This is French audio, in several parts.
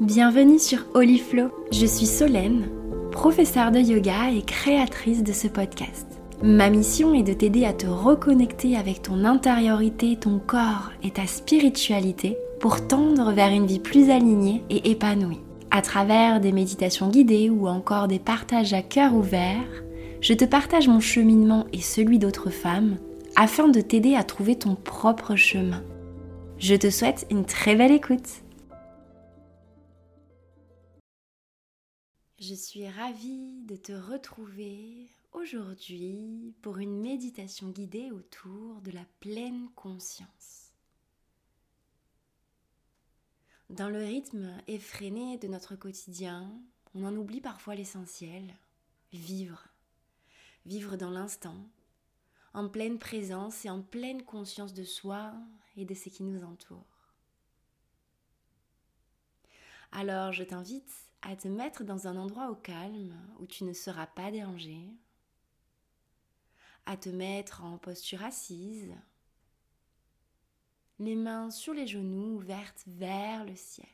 Bienvenue sur Flow. Je suis Solène, professeure de yoga et créatrice de ce podcast. Ma mission est de t'aider à te reconnecter avec ton intériorité, ton corps et ta spiritualité pour tendre vers une vie plus alignée et épanouie. À travers des méditations guidées ou encore des partages à cœur ouvert, je te partage mon cheminement et celui d'autres femmes afin de t'aider à trouver ton propre chemin. Je te souhaite une très belle écoute. Je suis ravie de te retrouver aujourd'hui pour une méditation guidée autour de la pleine conscience. Dans le rythme effréné de notre quotidien, on en oublie parfois l'essentiel, vivre. Vivre dans l'instant, en pleine présence et en pleine conscience de soi et de ce qui nous entoure. Alors je t'invite à te mettre dans un endroit au calme où tu ne seras pas dérangé, à te mettre en posture assise, les mains sur les genoux ouvertes vers le ciel.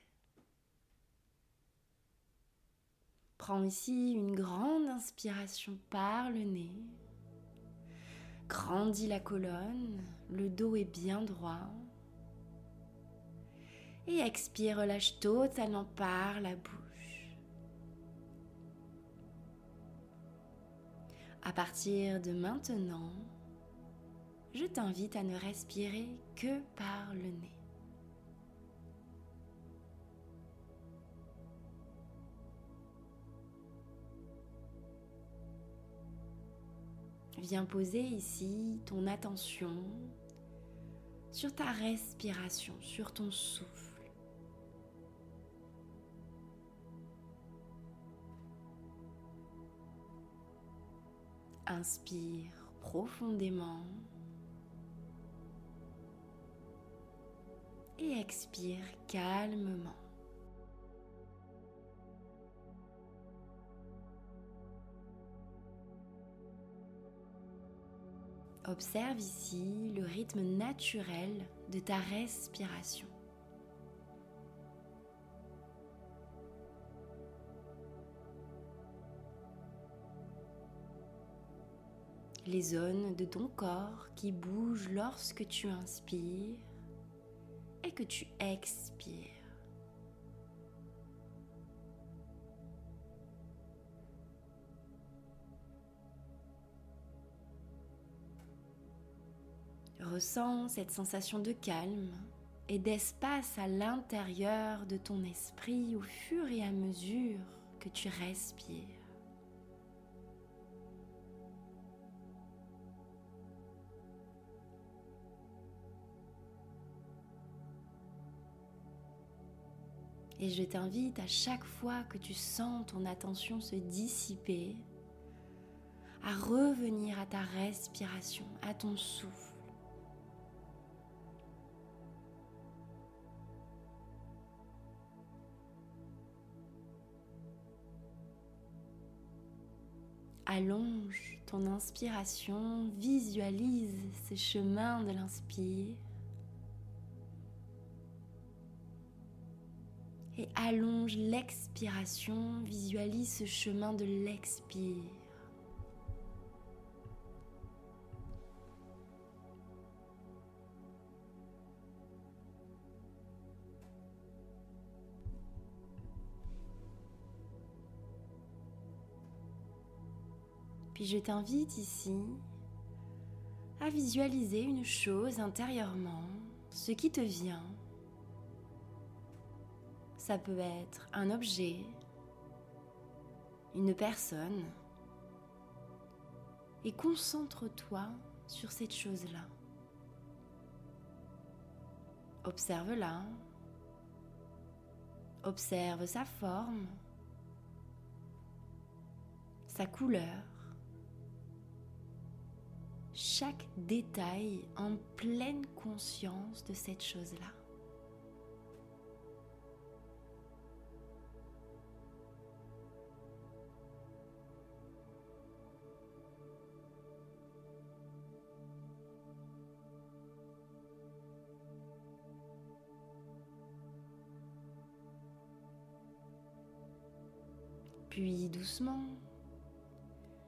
Prends ici une grande inspiration par le nez. Grandis la colonne, le dos est bien droit. Et expire, relâche totalement par la bouche. À partir de maintenant, je t'invite à ne respirer que par le nez. Viens poser ici ton attention sur ta respiration, sur ton souffle. Inspire profondément et expire calmement. Observe ici le rythme naturel de ta respiration. Les zones de ton corps qui bougent lorsque tu inspires et que tu expires. Ressens cette sensation de calme et d'espace à l'intérieur de ton esprit au fur et à mesure que tu respires. Et je t'invite à chaque fois que tu sens ton attention se dissiper, à revenir à ta respiration, à ton souffle. Allonge ton inspiration, visualise ce chemin de l'inspire et allonge l'expiration, visualise ce chemin de l'expire. Puis je t'invite ici à visualiser une chose intérieurement, ce qui te vient ça peut être un objet, une personne. Et concentre-toi sur cette chose-là. Observe-la. Observe sa forme, sa couleur, chaque détail en pleine conscience de cette chose-là. Puis doucement,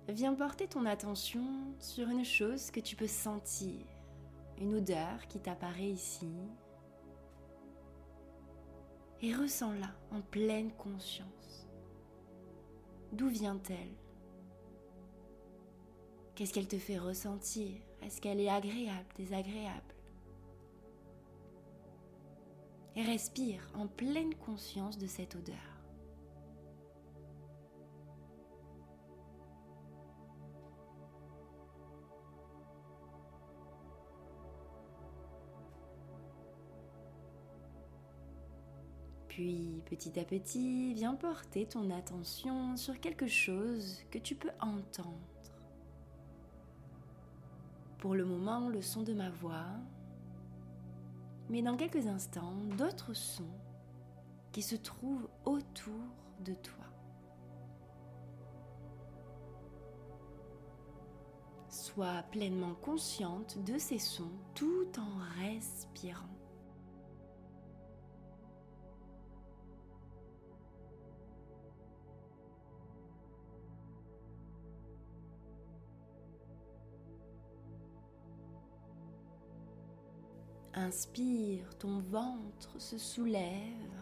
viens porter ton attention sur une chose que tu peux sentir, une odeur qui t'apparaît ici. Et ressens-la en pleine conscience. D'où vient-elle? Qu'est-ce qu'elle te fait ressentir? Est-ce qu'elle est agréable, désagréable? Et respire en pleine conscience de cette odeur. Puis petit à petit, viens porter ton attention sur quelque chose que tu peux entendre. Pour le moment, le son de ma voix, mais dans quelques instants, d'autres sons qui se trouvent autour de toi. Sois pleinement consciente de ces sons tout en respirant. Inspire, ton ventre se soulève.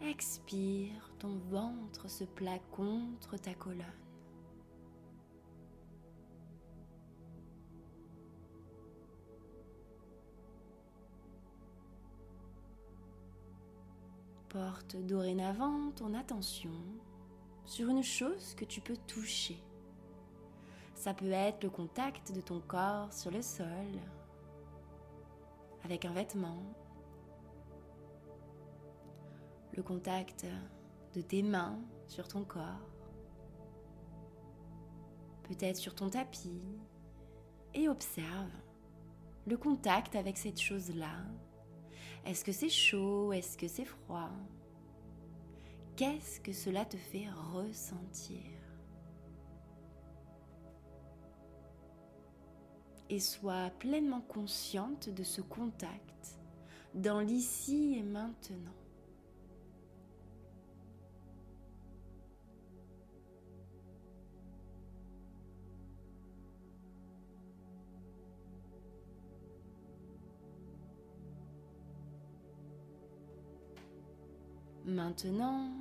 Expire, ton ventre se plaque contre ta colonne. Porte dorénavant ton attention sur une chose que tu peux toucher. Ça peut être le contact de ton corps sur le sol, avec un vêtement, le contact de tes mains sur ton corps, peut-être sur ton tapis, et observe le contact avec cette chose-là. Est-ce que c'est chaud? Est-ce que c'est froid? Qu'est-ce que cela te fait ressentir? Et sois pleinement consciente de ce contact dans l'ici et maintenant. Maintenant,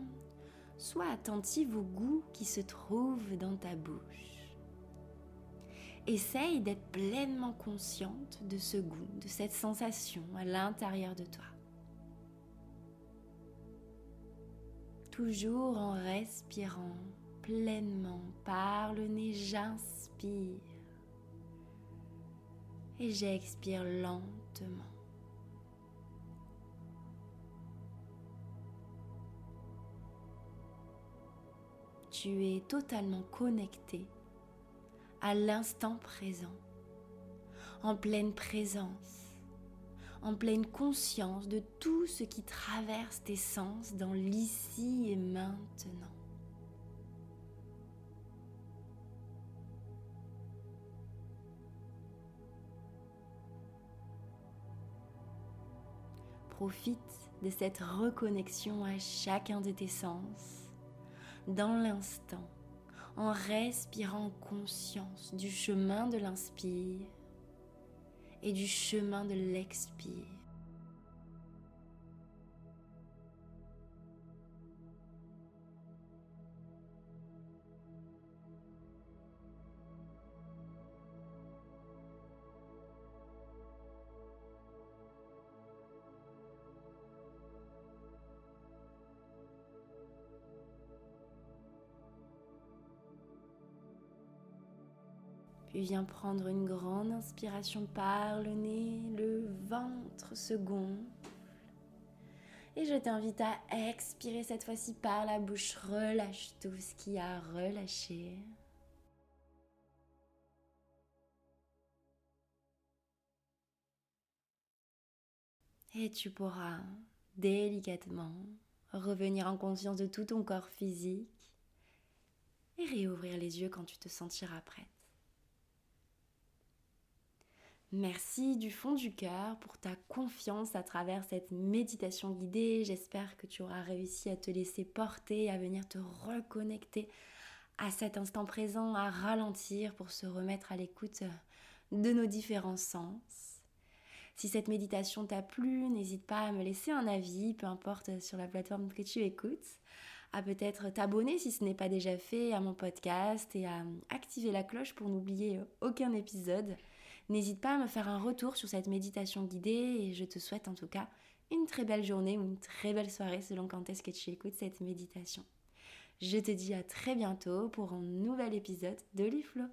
sois attentive au goût qui se trouve dans ta bouche. Essaye d'être pleinement consciente de ce goût, de cette sensation à l'intérieur de toi. Toujours en respirant pleinement par le nez, j'inspire et j'expire lentement. Tu es totalement connecté à l'instant présent, en pleine présence, en pleine conscience de tout ce qui traverse tes sens dans l'ici et maintenant. Profite de cette reconnexion à chacun de tes sens, dans l'instant en respirant conscience du chemin de l'inspire et du chemin de l'expire. Viens prendre une grande inspiration par le nez, le ventre se. Et je t'invite à expirer cette fois-ci par la bouche. Relâche tout ce qui a relâché. Et tu pourras délicatement revenir en conscience de tout ton corps physique et réouvrir les yeux quand tu te sentiras prête. Merci du fond du cœur pour ta confiance à travers cette méditation guidée. J'espère que tu auras réussi à te laisser porter, à venir te reconnecter à cet instant présent, à ralentir pour se remettre à l'écoute de nos différents sens. Si cette méditation t'a plu, n'hésite pas à me laisser un avis, peu importe sur la plateforme que tu écoutes, à peut-être t'abonner si ce n'est pas déjà fait à mon podcast et à activer la cloche pour n'oublier aucun épisode. N'hésite pas à me faire un retour sur cette méditation guidée et je te souhaite en tout cas une très belle journée ou une très belle soirée selon quand est-ce que tu écoutes cette méditation. Je te dis à très bientôt pour un nouvel épisode de Liflo.